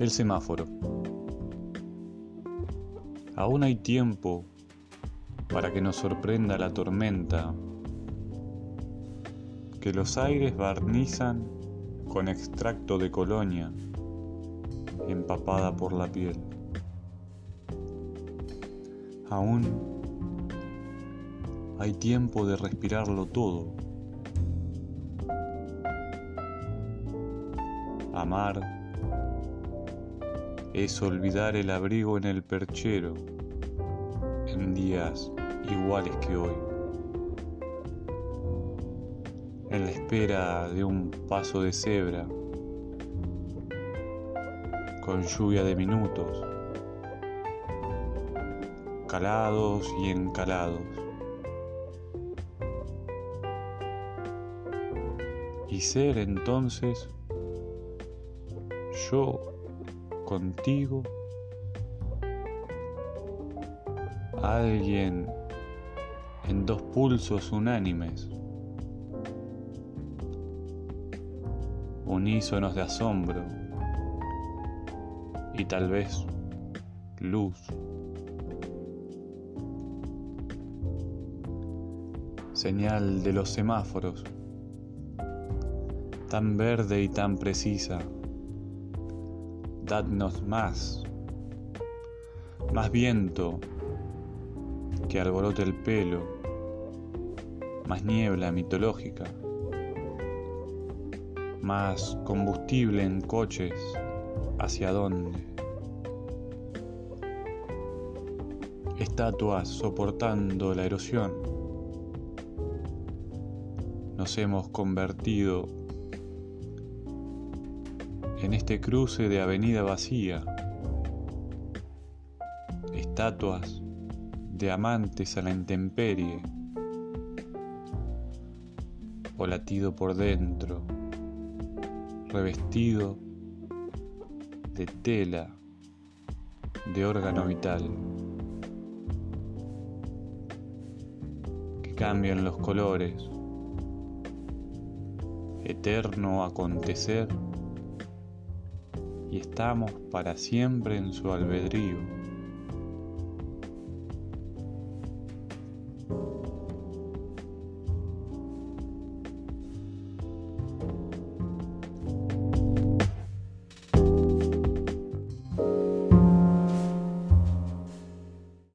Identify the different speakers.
Speaker 1: El semáforo. Aún hay tiempo para que nos sorprenda la tormenta, que los aires barnizan con extracto de colonia empapada por la piel. Aún hay tiempo de respirarlo todo. Amar es olvidar el abrigo en el perchero en días iguales que hoy. En la espera de un paso de cebra, con lluvia de minutos, calados y encalados. Y ser entonces yo contigo alguien en dos pulsos unánimes, unísonos de asombro y tal vez luz. Señal de los semáforos, tan verde y tan precisa. Dadnos más, más viento, que alborote el pelo, más niebla mitológica, más combustible en coches, ¿hacia dónde? Estatuas soportando la erosión. Nos hemos convertido en este cruce de avenida vacía. Estatuas de amantes a la intemperie o por dentro, revestido de tela, de órgano vital, que cambian los colores, eterno acontecer, y estamos para siempre en su albedrío.